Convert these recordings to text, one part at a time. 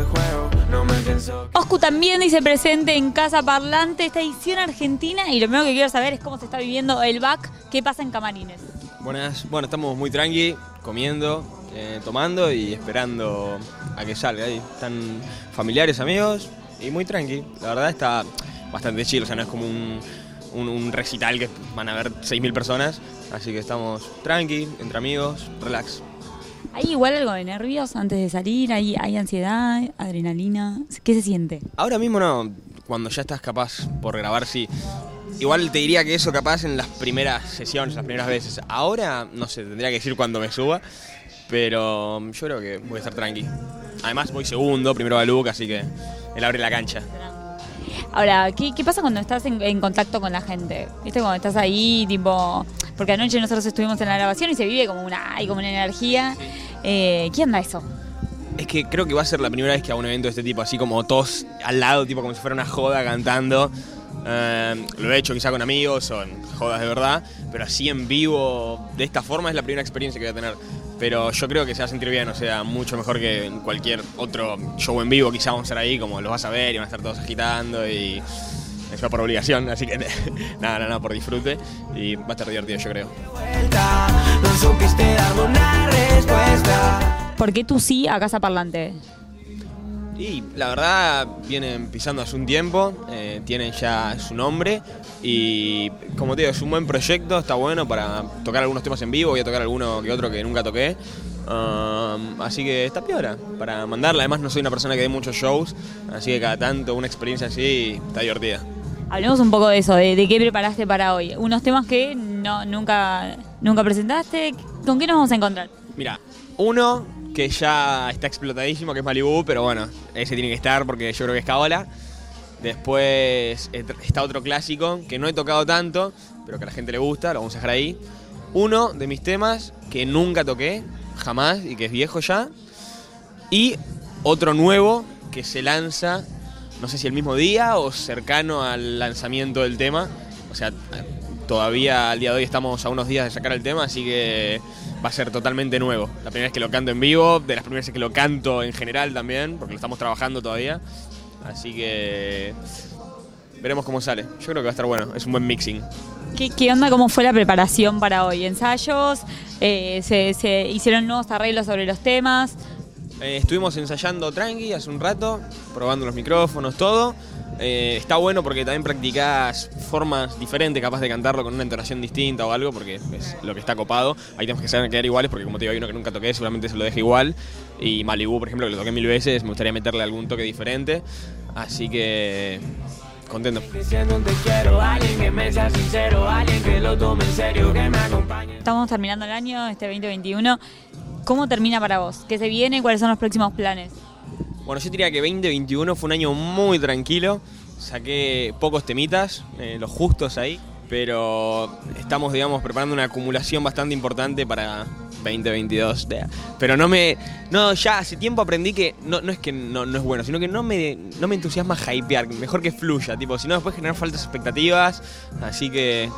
este juego, no me pienso. Oscu también dice presente en Casa Parlante, esta edición argentina. Y lo primero que quiero saber es cómo se está viviendo el back, qué pasa en Camarines. Buenas, bueno, estamos muy tranqui, comiendo, eh, tomando y esperando a que salga ahí. Están familiares, amigos y muy tranqui. La verdad está bastante chill, o sea, no es como un, un- un recital que van a ver 6.000 personas. Así que estamos tranqui, entre amigos, relax. ¿Hay igual algo de nervios antes de salir? ¿Hay, hay ansiedad, adrenalina? ¿Qué se siente? Ahora mismo no, cuando ya estás capaz por grabar, sí. Igual te diría que eso capaz en las primeras sesiones, las primeras veces. Ahora, no sé, tendría que decir cuando me suba, pero yo creo que voy a estar tranqui. Además voy segundo, primero va Luke, así que él abre la cancha. Ahora, ¿qué, qué pasa cuando estás en, en contacto con la gente? ¿Viste? Cuando estás ahí, tipo... Porque anoche nosotros estuvimos en la grabación y se vive como una, hay como una energía. Eh, ¿Qué onda eso? Es que creo que va a ser la primera vez que hago un evento de este tipo, así como todos al lado, tipo como si fuera una joda cantando. Eh, lo he hecho quizá con amigos, son jodas de verdad, pero así en vivo, de esta forma, es la primera experiencia que voy a tener. Pero yo creo que se va a sentir bien, o sea, mucho mejor que en cualquier otro show en vivo. Quizá vamos a estar ahí, como los vas a ver y van a estar todos agitando y eso por obligación, así que nada, nada, nada, por disfrute y va a estar divertido, yo creo. ¿Por qué tú sí a Casa Parlante? Y la verdad vienen pisando hace un tiempo, eh, tienen ya su nombre y como te digo, es un buen proyecto, está bueno para tocar algunos temas en vivo, voy a tocar alguno que otro que nunca toqué. Um, así que está peor para mandarla, además no soy una persona que dé muchos shows, así que cada tanto una experiencia así está divertida. Hablemos un poco de eso, de, qué preparaste para hoy. Unos temas que no, nunca, nunca presentaste. ¿Con qué nos vamos a encontrar? Mira, uno que ya está explotadísimo, que es Malibu, pero bueno, ese tiene que estar porque yo creo que es Caola. Después et- está otro clásico que no he tocado tanto, pero que a la gente le gusta, lo vamos a dejar ahí. Uno de mis temas que nunca toqué, jamás, y que es viejo ya. Y otro nuevo que se lanza, no sé si el mismo día o cercano al lanzamiento del tema. O sea, todavía al día de hoy estamos a unos días de sacar el tema, así que va a ser totalmente nuevo. La primera vez que lo canto en vivo, de las primeras veces que lo canto en general también, porque lo estamos trabajando todavía. Así que veremos cómo sale. Yo creo que va a estar bueno, es un buen mixing. ¿Qué, onda? ¿Cómo fue la preparación para hoy? ¿Ensayos? Eh, se, se hicieron nuevos arreglos sobre los temas? Eh, estuvimos ensayando tranqui hace un rato, probando los micrófonos, todo. Eh, está bueno porque también practicás formas diferentes, capaz de cantarlo con una entonación distinta o algo, porque es lo que está copado. Hay temas que se quedar iguales, porque como te digo, hay uno que nunca toqué, seguramente se lo deje igual. Y Malibu, por ejemplo, que lo toqué mil veces, me gustaría meterle algún toque diferente. Así que, contento. Estamos terminando el año, este 2021. ¿Cómo termina para vos? ¿Qué se viene? ¿Cuáles son los próximos planes? Bueno, yo diría que 2021 fue un año muy tranquilo. Saqué pocos temitas, eh, los justos ahí, pero estamos, digamos, preparando una acumulación bastante importante para 2022. de- Pero no me. No, ya hace tiempo aprendí que no, no es que no, no es bueno, sino que no me, no me entusiasma hypear, mejor que fluya, tipo, si no después generar faltas expectativas. Así que.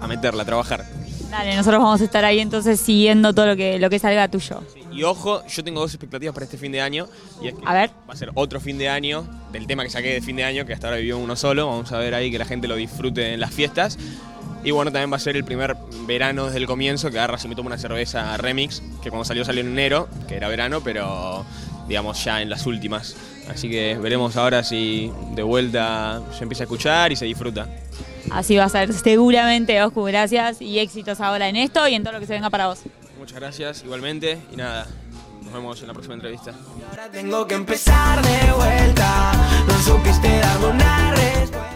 a meterla, a trabajar. Dale, nosotros vamos a estar ahí entonces siguiendo todo lo que, lo que salga tuyo. Y ojo, yo tengo dos expectativas para este fin de año. Y es que A ver. Va a ser otro fin de año del tema que saqué de fin de año, que hasta ahora vivió uno solo. Vamos a ver ahí que la gente lo disfrute en las fiestas. Y bueno, también va a ser el primer verano desde el comienzo que agarra si me tomo una cerveza remix, que cuando salió salió en enero, que era verano, pero digamos ya en las últimas. Así que veremos ahora si de vuelta se empieza a escuchar y se disfruta. Así va a ser seguramente, Oscu. Gracias y éxitos ahora en esto y en todo lo que se venga para vos. Muchas gracias igualmente y nada, nos vemos en la próxima entrevista. Ahora tengo que empezar de vuelta, no supiste darme una respuesta.